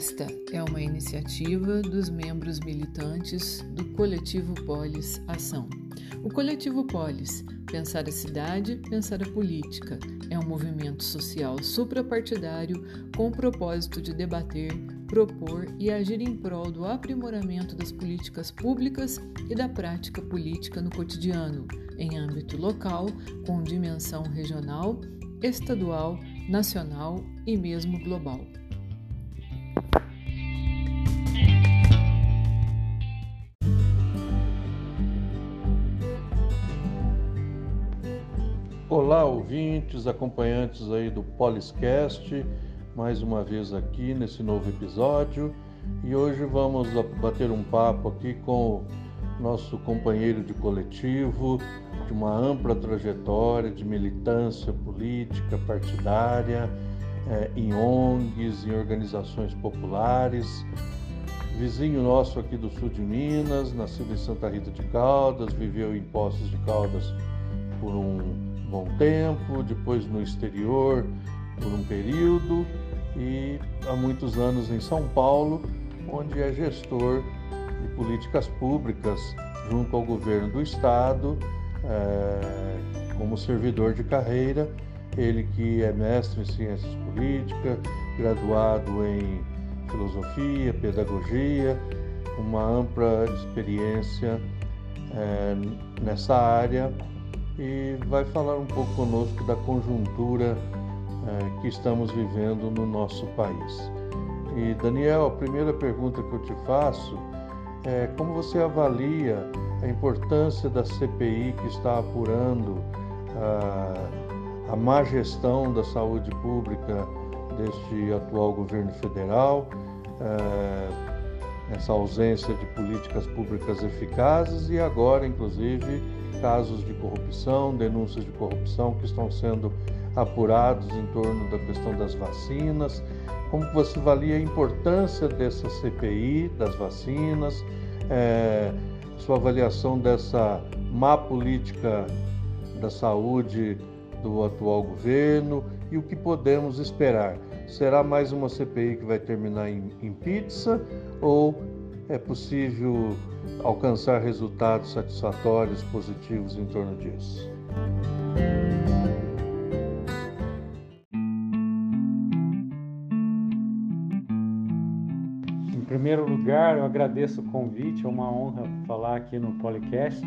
Esta é uma iniciativa dos membros militantes do Coletivo Polis Ação. O Coletivo Polis, Pensar a Cidade, Pensar a Política, é um movimento social suprapartidário com o propósito de debater, propor e agir em prol do aprimoramento das políticas públicas e da prática política no cotidiano, em âmbito local, com dimensão regional, estadual, nacional e mesmo global. Olá, ouvintes, acompanhantes aí do Poliscast, mais uma vez aqui nesse novo episódio. E hoje vamos bater um papo aqui com o nosso companheiro de coletivo, de uma ampla trajetória de militância política, partidária, é, em ONGs, em organizações populares. Vizinho nosso aqui do sul de Minas, nascido em Santa Rita de Caldas, viveu em Poços de Caldas por um bom tempo, depois no exterior por um período e há muitos anos em São Paulo, onde é gestor de políticas públicas junto ao governo do estado, é, como servidor de carreira. Ele que é mestre em ciências políticas, graduado em filosofia, pedagogia, uma ampla experiência é, nessa área e vai falar um pouco conosco da conjuntura é, que estamos vivendo no nosso país. E Daniel, a primeira pergunta que eu te faço é como você avalia a importância da CPI que está apurando a, a má gestão da saúde pública deste atual governo federal, é, essa ausência de políticas públicas eficazes e agora, inclusive, casos de corrupção, denúncias de corrupção que estão sendo apurados em torno da questão das vacinas. Como você avalia a importância dessa CPI das vacinas, é, sua avaliação dessa má política da saúde do atual governo e o que podemos esperar? Será mais uma CPI que vai terminar em, em pizza ou é possível alcançar resultados satisfatórios, positivos em torno disso. Em primeiro lugar, eu agradeço o convite, é uma honra falar aqui no Policast.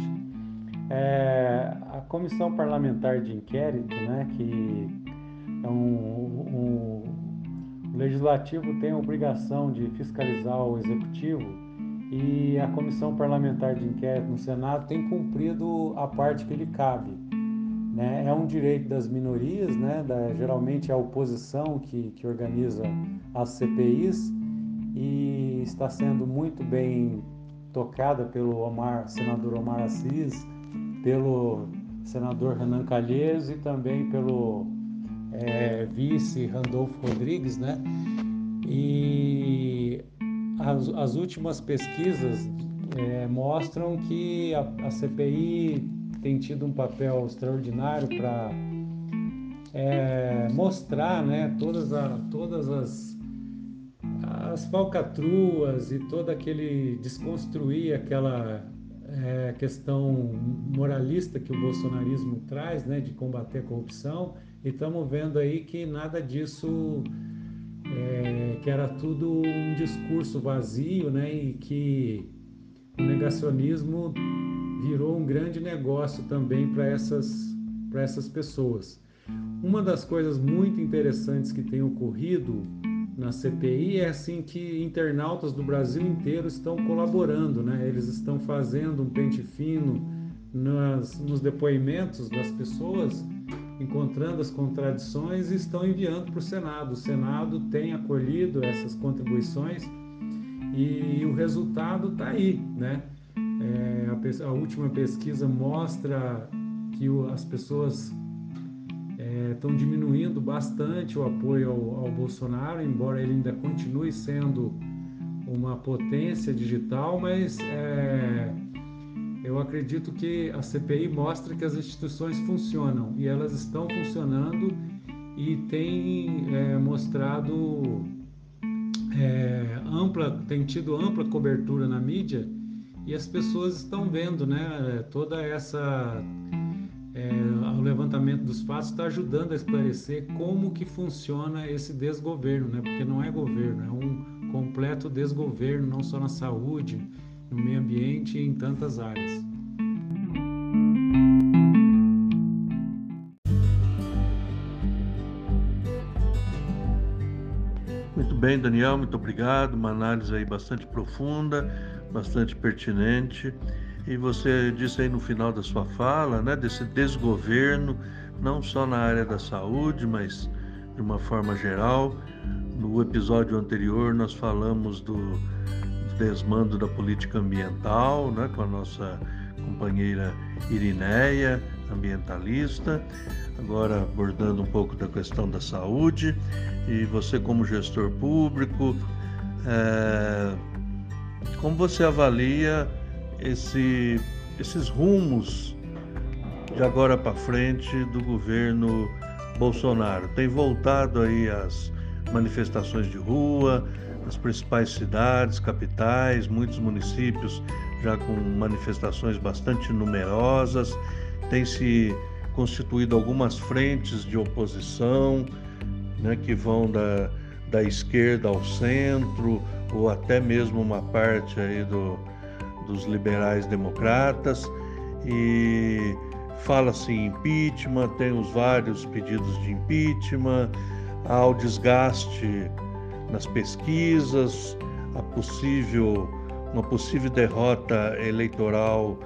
É, a Comissão Parlamentar de Inquérito, né, que é um, um, o Legislativo tem a obrigação de fiscalizar o Executivo e a Comissão Parlamentar de Inquérito no Senado tem cumprido a parte que lhe cabe. Né? É um direito das minorias, né? Da, geralmente é a oposição que, que organiza as CPIs e está sendo muito bem tocada pelo Omar, senador Omar Assis, pelo senador Renan Calheiros e também pelo é, vice Randolfo Rodrigues, né? E as, as últimas pesquisas é, mostram que a, a, CPI tem tido um papel extraordinário para é, mostrar né, todas, a, todas as, as falcatruas e todo aquele desconstruir aquela é, questão moralista que o bolsonarismo traz, né, de combater a corrupção, e estamos vendo aí que nada disso é, que era tudo um discurso vazio, né? E que o negacionismo virou um grande negócio também para essas, essas pessoas. Uma das coisas muito interessantes que tem ocorrido na CPI é assim que internautas do Brasil inteiro estão colaborando, né? Eles estão fazendo um pente fino nas, nos depoimentos das pessoas encontrando as contradições e estão enviando para o Senado. O Senado tem acolhido essas contribuições e o resultado está aí, né? É, a, a, última pesquisa mostra que o, as pessoas estão é, diminuindo bastante o apoio ao, ao Bolsonaro, embora ele ainda continue sendo uma potência digital, mas é, eu acredito que a CPI mostra que as instituições funcionam e elas estão funcionando e tem é, mostrado é, ampla, tem tido ampla cobertura na mídia e as pessoas estão vendo, né? Toda essa é, o levantamento dos fatos está ajudando a esclarecer como que funciona esse desgoverno, né? Porque não é governo, é um completo desgoverno, não só na saúde, no meio ambiente e em tantas áreas. Muito bem, Daniel, muito obrigado. Uma análise aí bastante profunda, bastante pertinente. E você disse aí no final da sua fala, né, desse desgoverno, não só na área da saúde, mas de uma forma geral. No episódio anterior nós falamos do desmando da política ambiental, né, com a nossa companheira Irineia, ambientalista, agora abordando um pouco da questão da saúde. E você, como gestor público, é, como você avalia esse, esses rumos de agora para frente do governo Bolsonaro? Tem voltado aí as manifestações de rua, nas principais cidades, capitais, muitos municípios já com manifestações bastante numerosas, tem se constituído algumas frentes de oposição, né, que vão da, da esquerda ao centro, ou até mesmo uma parte aí do, dos liberais democratas, e fala-se em impeachment, tem os vários pedidos de impeachment, há o desgaste nas pesquisas, a possível, uma possível derrota eleitoral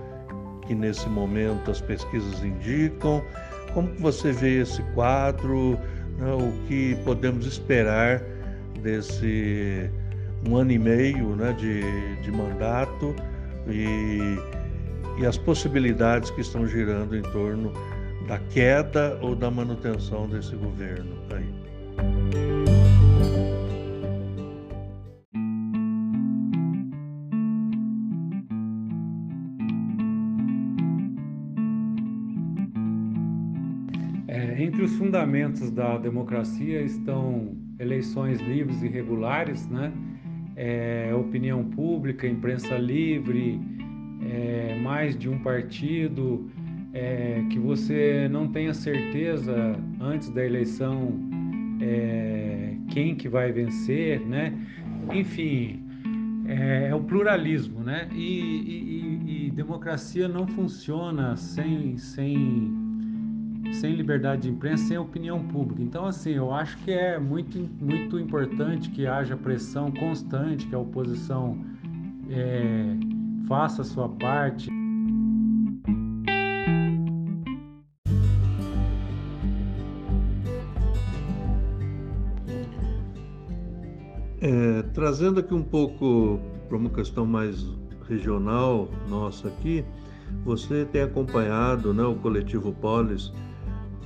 que nesse momento as pesquisas indicam. Como você vê esse quadro? Né? O que podemos esperar desse um ano e meio né, de, de mandato e, e as possibilidades que estão girando em torno da queda ou da manutenção desse governo aí? Fundamentos da democracia estão eleições livres e regulares, né? É, opinião pública, imprensa livre, é, mais de um partido, é, que você não tenha certeza antes da eleição é, quem que vai vencer, né? Enfim, é, é o pluralismo, né? E, e, e democracia não funciona sem, sem sem liberdade de imprensa, sem opinião pública. Então, assim, eu acho que é muito, muito importante que haja pressão constante, que a oposição é, faça a sua parte. É, trazendo aqui um pouco para uma questão mais regional nossa aqui, você tem acompanhado né, o coletivo Polis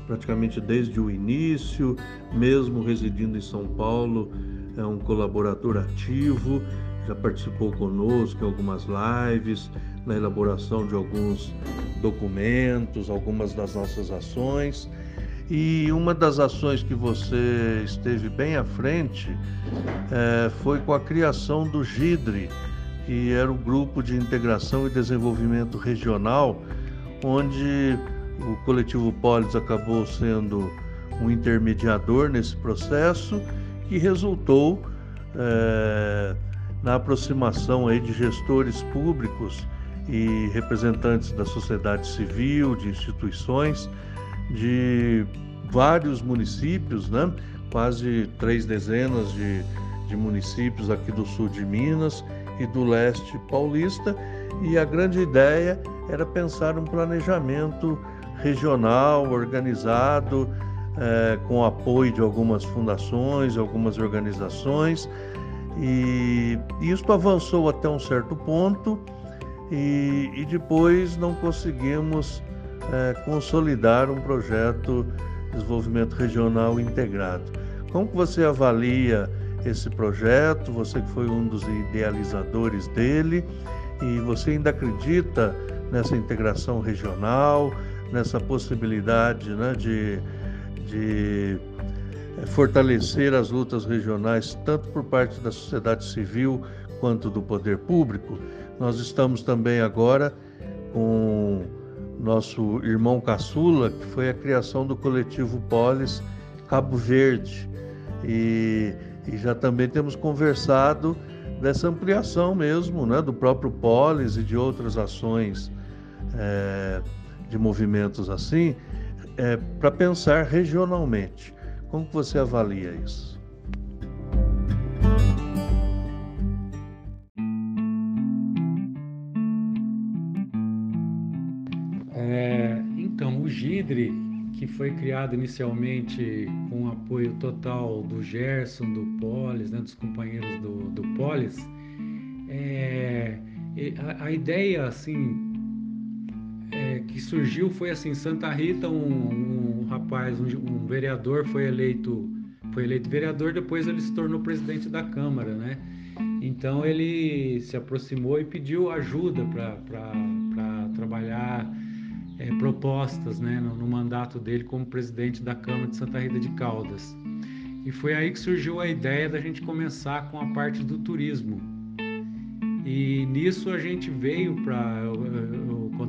praticamente desde o início, mesmo residindo em São Paulo, é um colaborador ativo, já participou conosco em algumas lives, na elaboração de alguns documentos, algumas das nossas ações. E uma das ações que você esteve bem à frente é, foi com a criação do GIDRE, que era o Grupo de Integração e Desenvolvimento Regional, onde o coletivo Polis acabou sendo um intermediador nesse processo que resultou é, na aproximação aí de gestores públicos e representantes da sociedade civil, de instituições, de vários municípios, né? quase três dezenas de, de municípios aqui do sul de Minas e do leste paulista, e a grande ideia era pensar um planejamento regional, organizado, é, com apoio de algumas fundações, algumas organizações, e isso avançou até um certo ponto e, e depois não conseguimos é, consolidar um projeto de desenvolvimento regional integrado. Como que você avalia esse projeto? Você que foi um dos idealizadores dele e você ainda acredita nessa integração regional? Nessa possibilidade né, de, de é, fortalecer as lutas regionais, tanto por parte da sociedade civil quanto do poder público. Nós estamos também agora com nosso irmão caçula, que foi a criação do coletivo Polis Cabo Verde. E, e já também temos conversado dessa ampliação mesmo, né, do próprio Polis e de outras ações é, de movimentos assim, é, para pensar regionalmente. Como você avalia isso? É, então, o GIDRE, que foi criado inicialmente com o apoio total do Gerson, do Polis, né, dos companheiros do, do Polis, é, a, a, ideia assim que surgiu foi assim Santa Rita um, um rapaz um, um, vereador foi eleito foi eleito vereador depois ele se tornou presidente da Câmara né então ele se aproximou e pediu ajuda para trabalhar é, propostas né, no, no, mandato dele como presidente da Câmara de Santa Rita de Caldas. E foi aí que surgiu a ideia da gente começar com a parte do turismo. E nisso a gente veio para.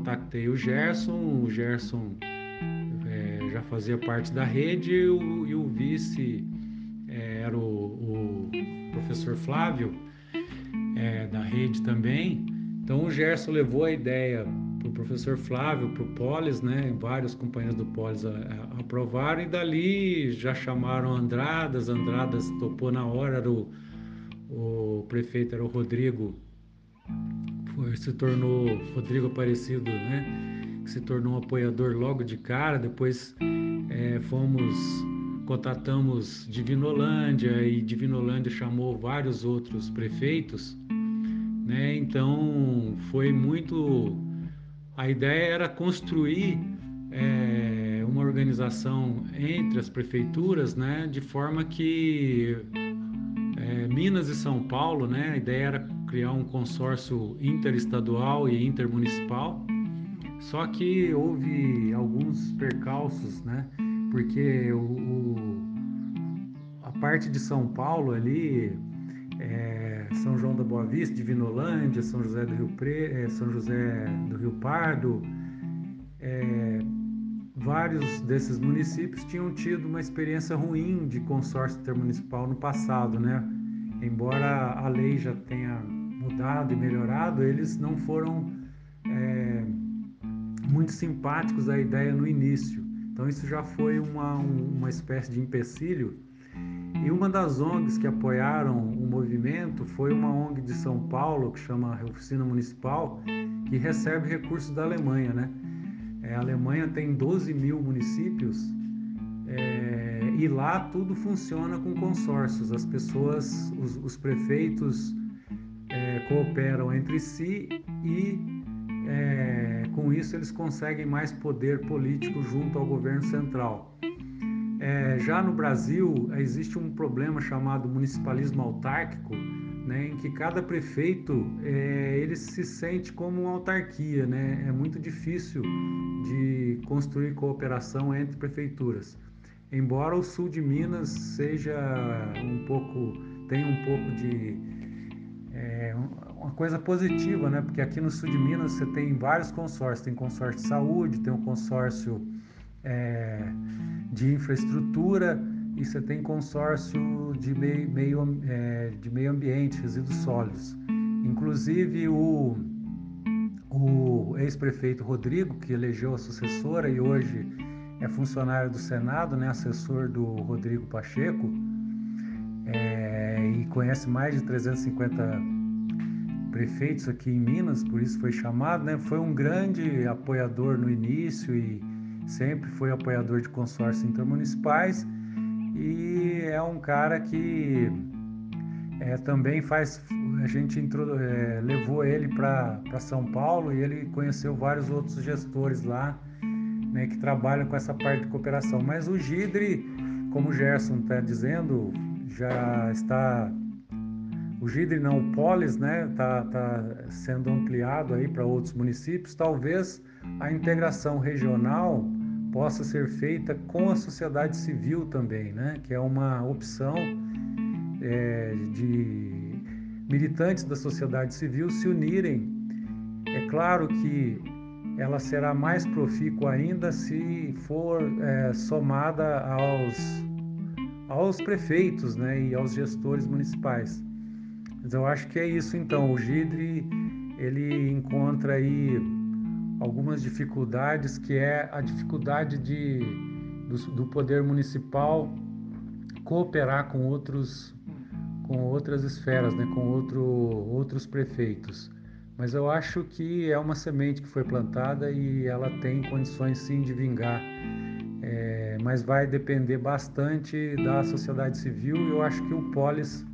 Contactei o Gerson, o Gerson é, já fazia parte da rede e o, e o vice é, era o, o, professor Flávio, é, da rede também. Então o Gerson levou a ideia para o professor Flávio, para o Polis, né? Vários companheiros do Polis aprovaram e dali já chamaram Andradas, Andradas topou na hora, era o, o prefeito era o Rodrigo, se tornou Rodrigo Aparecido, né? Se tornou um apoiador logo de cara, depois é, fomos contatamos Divinolândia e Divinolândia chamou vários outros prefeitos, né? Então foi muito a ideia era construir é, uma organização entre as prefeituras, né, de forma que é, Minas e São Paulo, né, a ideia era criar um consórcio interestadual e intermunicipal. Só que houve alguns percalços, né, porque o, o a parte de São Paulo ali é, são João da Boa Vista, Divinolândia, São José do Rio, Pre... Eh, São José do Rio Pardo, é... vários desses municípios tinham tido uma experiência ruim de consórcio intermunicipal no passado, né? Embora a lei já tenha mudado e melhorado, eles não foram é... muito simpáticos à ideia no início. Então isso já foi uma, uma espécie de empecilho e uma das ONGs que apoiaram o movimento foi uma ONG de São Paulo, que chama Oficina Municipal, que recebe recursos da Alemanha. Né? É, a Alemanha tem 12 mil municípios é, e lá tudo funciona com consórcios. As pessoas, os, os prefeitos cooperam entre si e é, com isso eles conseguem mais poder político junto ao governo central. É, já no Brasil existe um problema chamado municipalismo autárquico, né, em que cada prefeito é, ele se sente como uma autarquia, né? É muito difícil de construir cooperação entre prefeituras. Embora o sul de Minas seja um pouco tenha um pouco de é, uma coisa positiva, né? Porque aqui no sul de Minas você tem vários consórcios, tem consórcio de saúde, tem um consórcio é, de infraestrutura e você tem consórcio de meio, meio, é, de meio ambiente, resíduos sólidos. Inclusive o, o ex-prefeito Rodrigo, que elegeu a sucessora e hoje é funcionário do Senado, né, assessor do Rodrigo Pacheco, conhece mais de 350 prefeitos aqui em Minas, por isso foi chamado, né, foi um grande apoiador no início e sempre foi apoiador de consórcios intermunicipais e é um cara que é, também faz. A gente é, levou ele para São Paulo e ele conheceu vários outros gestores lá né, que trabalham com essa parte de cooperação. Mas o Gidre, como o Gerson está dizendo, já está. O Gidre não, o Polis, né, está tá sendo ampliado aí para outros municípios. Talvez a integração regional possa ser feita com a sociedade civil também, né? que é uma opção é, de militantes da sociedade civil se unirem. É claro que ela será mais profícua ainda se for é, somada aos, aos prefeitos né, e aos gestores municipais. Mas eu acho que é isso então. O GIDRE ele encontra aí algumas dificuldades, que é a dificuldade de, do, do poder municipal cooperar com outros com outras esferas, né, com outro, outros prefeitos. Mas eu acho que é uma semente que foi plantada e ela tem condições sim de vingar. É, mas vai depender bastante da sociedade civil e eu acho que o Polis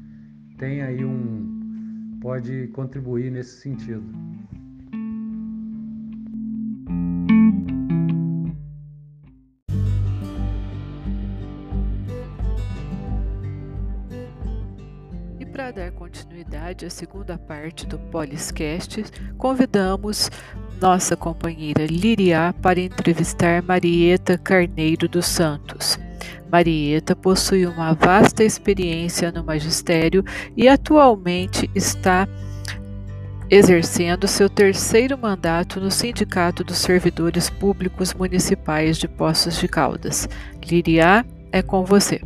tem aí um pode contribuir nesse sentido. Continuidade à segunda parte do Poliscast, convidamos nossa companheira Liriá para entrevistar Marieta Carneiro dos Santos. Marieta possui uma vasta experiência no magistério e atualmente está exercendo seu terceiro mandato no Sindicato dos Servidores Públicos Municipais de Poços de Caldas. Liriá, é com você.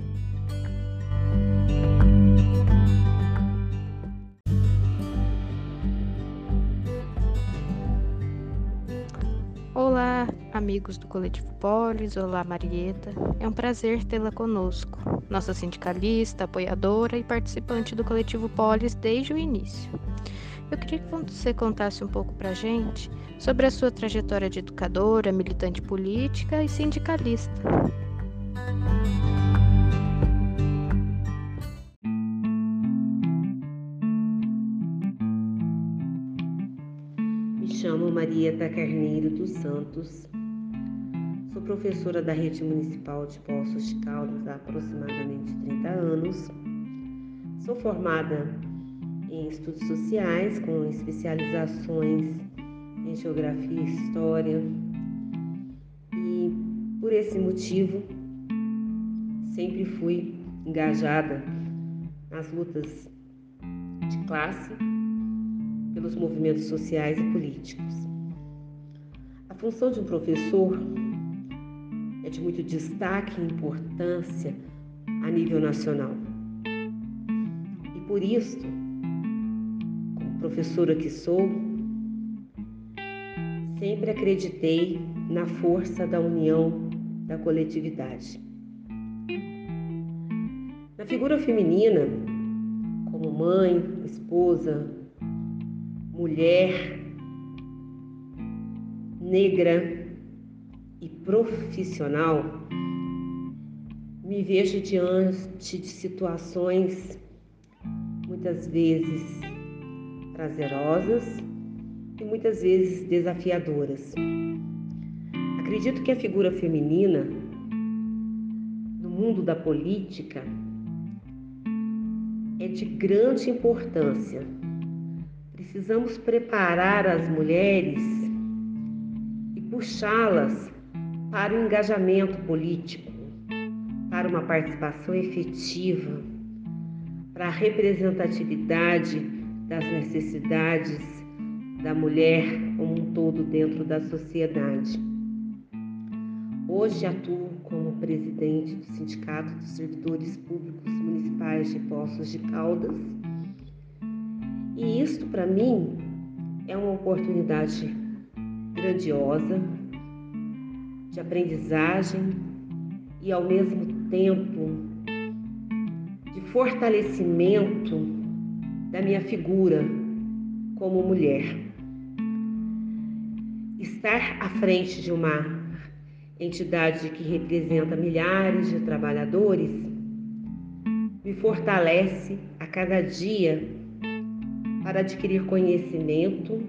Amigos do Coletivo Polis, olá Marieta. É um prazer tê-la conosco, nossa sindicalista, apoiadora e participante do Coletivo Polis desde o início. Eu queria que você contasse um pouco pra gente sobre a sua trajetória de educadora, militante política e sindicalista. Chamo Marieta Carneiro dos Santos, Sou professora da rede municipal de Poços de Caldas há aproximadamente 30 anos. Sou formada em estudos sociais com especializações em geografia e história. E por esse motivo sempre fui engajada nas lutas de classe pelos movimentos sociais e políticos. A função de um professor é de muito destaque e importância a nível nacional. E por isso, como professora que sou, sempre acreditei na força da união da coletividade. Na figura feminina, como mãe, esposa, mulher, negra, e profissional, me vejo diante de situações muitas vezes prazerosas e muitas vezes desafiadoras. Acredito que a figura feminina no mundo da política é de grande importância. Precisamos preparar as mulheres e puxá-las para o engajamento político, para uma participação efetiva, para a representatividade das necessidades da mulher como um todo dentro da sociedade. Hoje atuo como presidente do Sindicato dos Servidores Públicos Municipais de Poços de Caldas. E isto, para mim, é uma oportunidade grandiosa de aprendizagem e, ao mesmo tempo, de fortalecimento da minha figura como mulher. Estar à frente de uma entidade que representa milhares de trabalhadores me fortalece a cada dia para adquirir conhecimento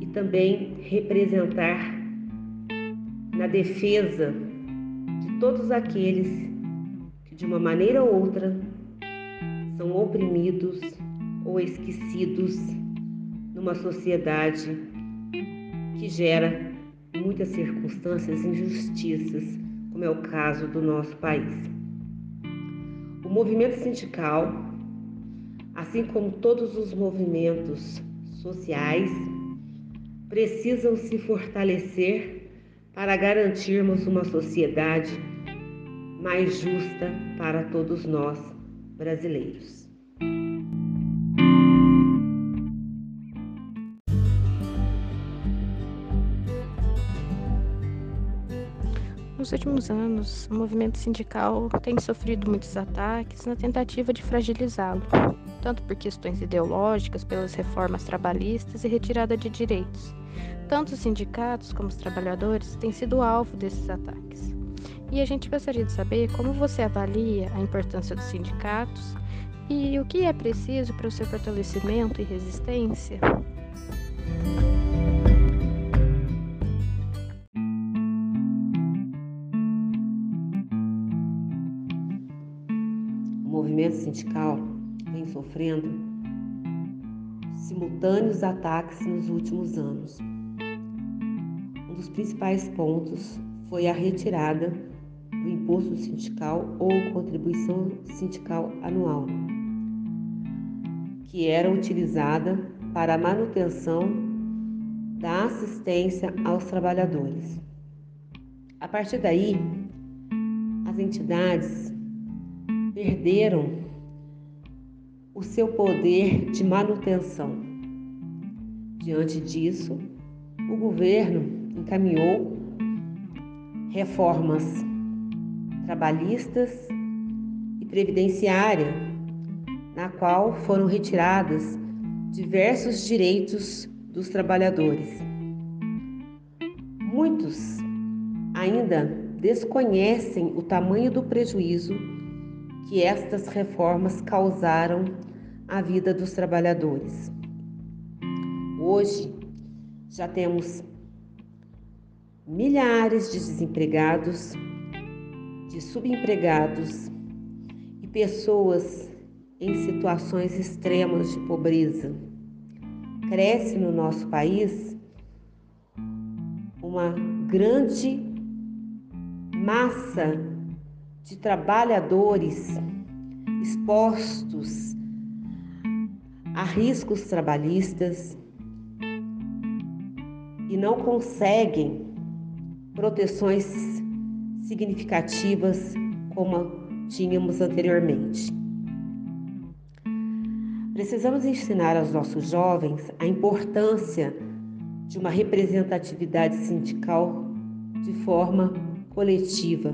e também representar na defesa de todos aqueles que, de uma maneira ou outra, são oprimidos ou esquecidos numa sociedade que gera muitas circunstâncias, injustiças, como é o caso do nosso país. O movimento sindical, assim como todos os movimentos sociais, precisam se fortalecer para garantirmos uma sociedade mais justa para todos nós brasileiros. Nos últimos anos, o movimento sindical tem sofrido muitos ataques na tentativa de fragilizá-lo, tanto por questões ideológicas, pelas reformas trabalhistas e retirada de direitos. Tanto os sindicatos como os trabalhadores têm sido alvo desses ataques. E a gente gostaria de saber como você avalia a importância dos sindicatos e o que é preciso para o seu fortalecimento e resistência. Movimento sindical vem sofrendo simultâneos ataques nos últimos anos. Um dos principais pontos foi a retirada do imposto sindical ou contribuição sindical anual, que era utilizada para a manutenção da assistência aos trabalhadores. A partir daí, as entidades perderam o seu poder de manutenção. Diante disso, o governo encaminhou reformas trabalhistas e previdenciária, na qual foram retiradas diversos direitos dos trabalhadores. Muitos ainda desconhecem o tamanho do prejuízo que estas reformas causaram à vida dos trabalhadores. Hoje já temos milhares de desempregados, de subempregados e pessoas em situações extremas de pobreza. Cresce no nosso país uma grande massa de trabalhadores expostos a riscos trabalhistas e não conseguem proteções significativas como tínhamos anteriormente. Precisamos ensinar aos nossos jovens a importância de uma representatividade sindical de forma coletiva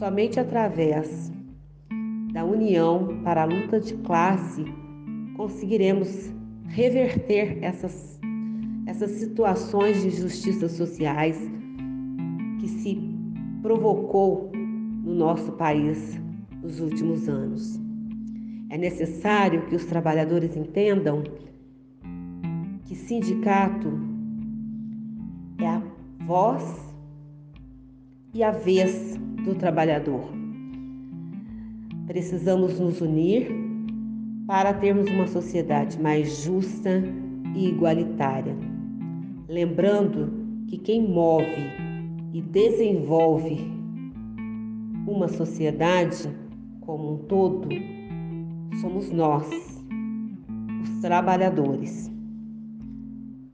Somente através da união para a luta de classe conseguiremos reverter essas, essas situações de injustiças sociais que se provocou no nosso país nos últimos anos. É necessário que os trabalhadores entendam que sindicato é a voz e a vez do trabalhador. Precisamos nos unir para termos uma sociedade mais justa e igualitária. Lembrando que quem move e desenvolve uma sociedade como um todo somos nós, os trabalhadores.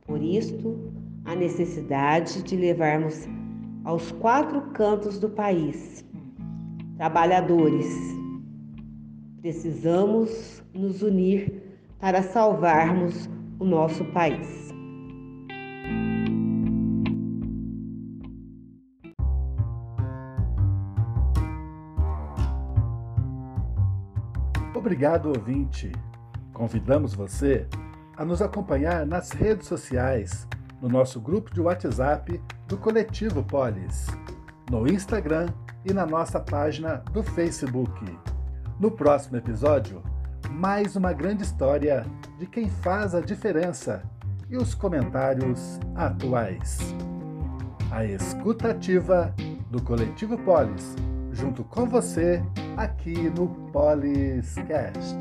Por isto, a necessidade de levarmos aos quatro cantos do país. Trabalhadores, precisamos nos unir para salvarmos o nosso país. Obrigado, ouvinte. Convidamos você a nos acompanhar nas redes sociais no nosso grupo de WhatsApp do Coletivo Polis, no Instagram e na nossa página do Facebook. No próximo episódio, mais uma grande história de quem faz a diferença e os comentários atuais. A escutativa do Coletivo Polis, junto com você aqui no Poliscast.